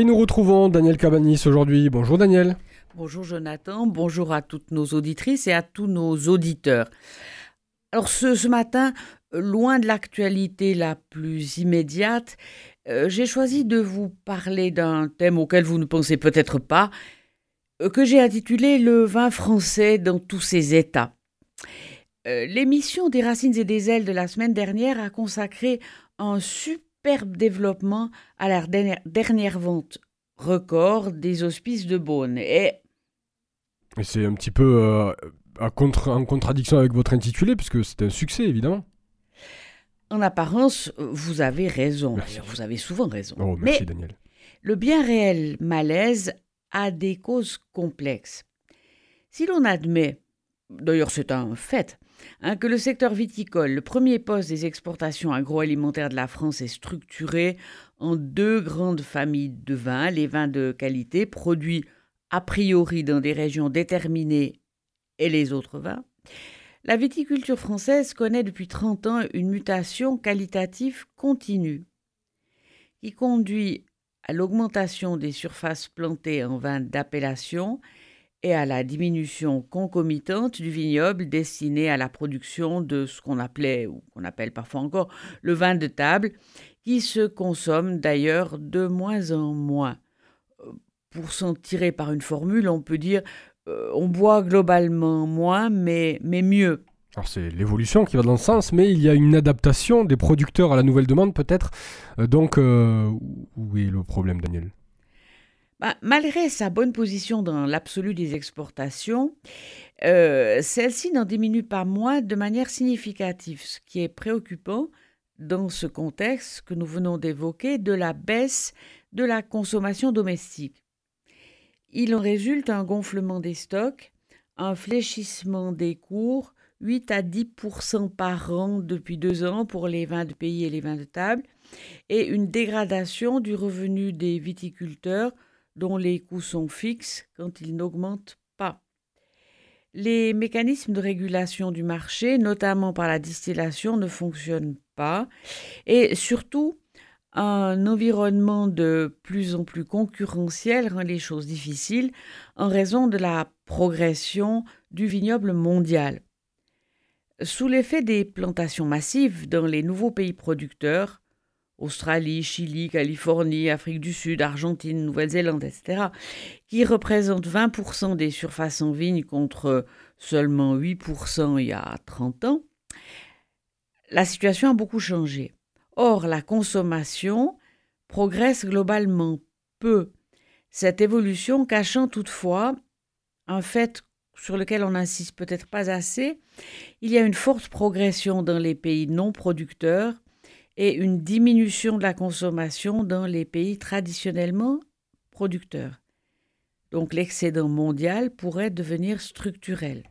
Et nous retrouvons Daniel Cabanis aujourd'hui. Bonjour Daniel. Bonjour Jonathan, bonjour à toutes nos auditrices et à tous nos auditeurs. Alors ce, matin, loin de l'actualité la plus immédiate, euh, j'ai choisi de vous parler d'un thème auquel vous ne pensez peut-être pas, euh, que j'ai intitulé Le vin français dans tous ses états. Euh, l'émission des Racines et des Ailes de la semaine dernière a consacré un superbe développement à la dernière, vente record des hospices de Beaune. Et, c'est un petit peu euh, en contradiction avec votre intitulé, puisque c'est un succès, évidemment. En apparence, vous avez raison. Vous avez souvent raison. Oh, merci, Daniel. Le bien réel malaise a des causes complexes. Si l'on admet, d'ailleurs c'est un fait, Hein, que le secteur viticole, le premier poste des exportations agroalimentaires de la France, est structuré en deux grandes familles de vins, les vins de qualité produits a priori dans des régions déterminées et les autres vins. La viticulture française connaît depuis 30 ans une mutation qualitative continue qui conduit à l'augmentation des surfaces plantées en vins d'appellation et à la diminution concomitante du vignoble destiné à la production de ce qu'on appelait, ou qu'on appelle parfois encore, le vin de table, qui se consomme d'ailleurs de moins en moins. Euh, pour s'en tirer par une formule, on peut dire euh, on boit globalement moins, mais, mais mieux. Alors c'est l'évolution qui va dans le sens, mais il y a une adaptation des producteurs à la nouvelle demande peut-être. Euh, donc, où est le problème, Daniel? Bah, malgré sa bonne position dans l'absolu des exportations, euh, celle-ci n'en diminue pas moins de manière significative, ce qui est préoccupant dans ce contexte que nous venons d'évoquer de la baisse de la consommation domestique. Il en résulte un gonflement des stocks, un fléchissement des cours, 8 à 10% par an depuis deux ans pour les vins de pays et les vins de table, et une dégradation du revenu des viticulteurs dont les coûts sont fixes quand ils n'augmentent pas. Les mécanismes de régulation du marché, notamment par la distillation, ne fonctionnent pas et surtout un environnement de plus en plus concurrentiel rend les choses difficiles en raison de la progression du vignoble mondial. Sous l'effet des plantations massives dans les nouveaux pays producteurs, Australie, Chili, Californie, Afrique du Sud, Argentine, Nouvelle-Zélande, etc., qui représentent 20% des surfaces en vigne contre seulement 8% il y a 30 ans, la situation a beaucoup changé. Or, la consommation progresse globalement peu, cette évolution cachant toutefois un fait sur lequel on n'insiste peut-être pas assez, il y a une forte progression dans les pays non producteurs et une diminution de la consommation dans les pays traditionnellement producteurs. Donc l'excédent mondial pourrait devenir structurel.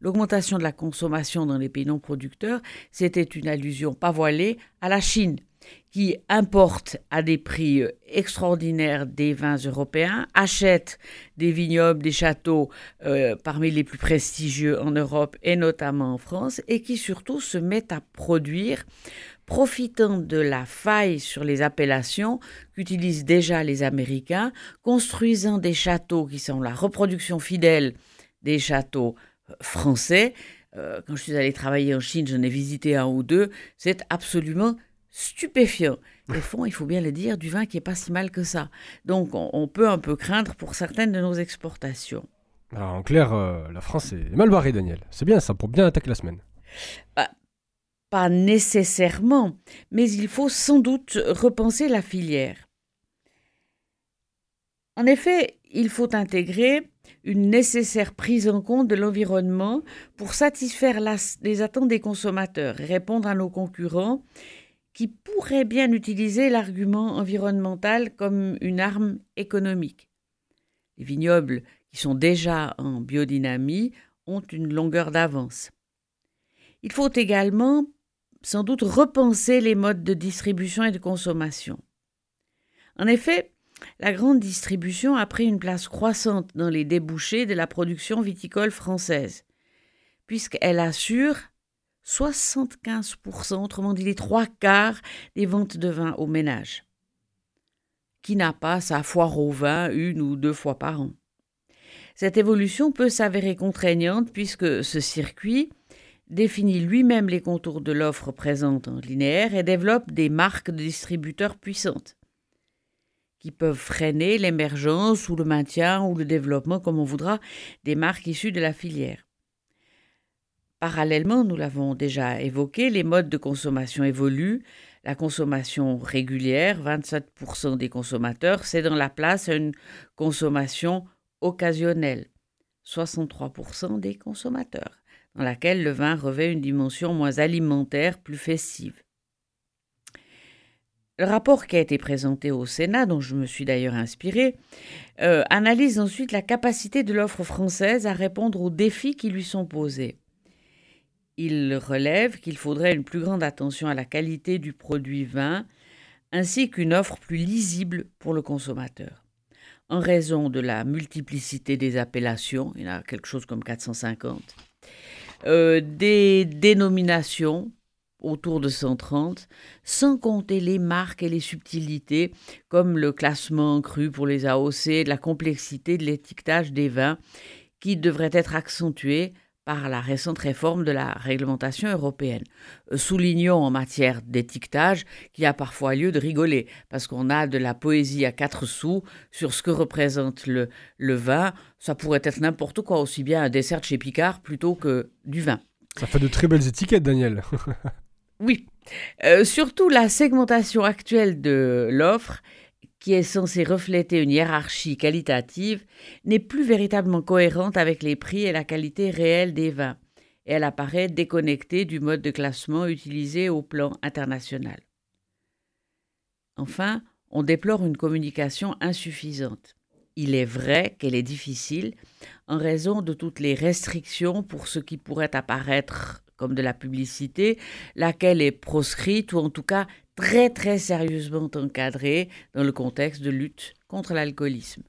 L'augmentation de la consommation dans les pays non producteurs, c'était une allusion pas voilée à la Chine, qui importe à des prix extraordinaires des vins européens, achète des vignobles, des châteaux euh, parmi les plus prestigieux en Europe et notamment en France, et qui surtout se met à produire profitant de la faille sur les appellations qu'utilisent déjà les Américains, construisant des châteaux qui sont la reproduction fidèle des châteaux euh, français. Euh, quand je suis allé travailler en Chine, j'en ai visité un ou deux, c'est absolument stupéfiant. Ils font, il faut bien le dire, du vin qui est pas si mal que ça. Donc on, peut un peu craindre pour certaines de nos exportations. Alors en clair, euh, la France est mal barrée, Daniel. C'est bien ça, pour bien attaquer la semaine. Bah, pas nécessairement, mais il faut sans doute repenser la filière. En effet, il faut intégrer une nécessaire prise en compte de l'environnement pour satisfaire les attentes des consommateurs répondre à nos concurrents qui pourraient bien utiliser l'argument environnemental comme une arme économique. Les vignobles qui sont déjà en biodynamie ont une longueur d'avance. Il faut également sans doute repenser les modes de distribution et de consommation. En effet, la grande distribution a pris une place croissante dans les débouchés de la production viticole française, puisqu'elle assure 75%, autrement dit les trois quarts des ventes de vin au ménage. qui n'a pas sa foire au vin une ou deux fois par an. Cette évolution peut s'avérer contraignante puisque ce circuit définit lui-même les contours de l'offre présente en linéaire et développe des marques de distributeurs puissantes qui peuvent freiner l'émergence ou le maintien ou le développement, comme on voudra, des marques issues de la filière. Parallèlement, nous l'avons déjà évoqué, les modes de consommation évoluent. La consommation régulière, 27% des consommateurs, cèdent la place à une consommation occasionnelle, 63% des consommateurs, dans laquelle le vin revêt une dimension moins alimentaire, plus festive. Le rapport qui a été présenté au Sénat, dont je me suis d'ailleurs inspiré, euh, analyse ensuite la capacité de l'offre française à répondre aux défis qui lui sont posés. Il relève qu'il faudrait une plus grande attention à la qualité du produit vin, ainsi qu'une offre plus lisible pour le consommateur. En raison de la multiplicité des appellations, il y en a quelque chose comme 450, euh, des dénominations, autour de 130, sans compter les marques et les subtilités, comme le classement cru pour les AOC, la complexité de l'étiquetage des vins, qui devrait être accentuée par la récente réforme de la réglementation européenne. Euh, soulignons en matière d'étiquetage qu'il y a parfois lieu de rigoler, parce qu'on a de la poésie à quatre sous sur ce que représente le, le vin. Ça pourrait être n'importe quoi, aussi bien un dessert chez Picard plutôt que du vin. Ça fait de très belles étiquettes, Daniel. Oui, euh, surtout la segmentation actuelle de l'offre, qui est censée refléter une hiérarchie qualitative, n'est plus véritablement cohérente avec les prix et la qualité réelle des vins, et elle apparaît déconnectée du mode de classement utilisé au plan international. Enfin, on déplore une communication insuffisante. Il est vrai qu'elle est difficile en raison de toutes les restrictions pour ce qui pourrait apparaître comme de la publicité, laquelle est proscrite ou en tout cas très très sérieusement encadrée dans le contexte de lutte contre l'alcoolisme.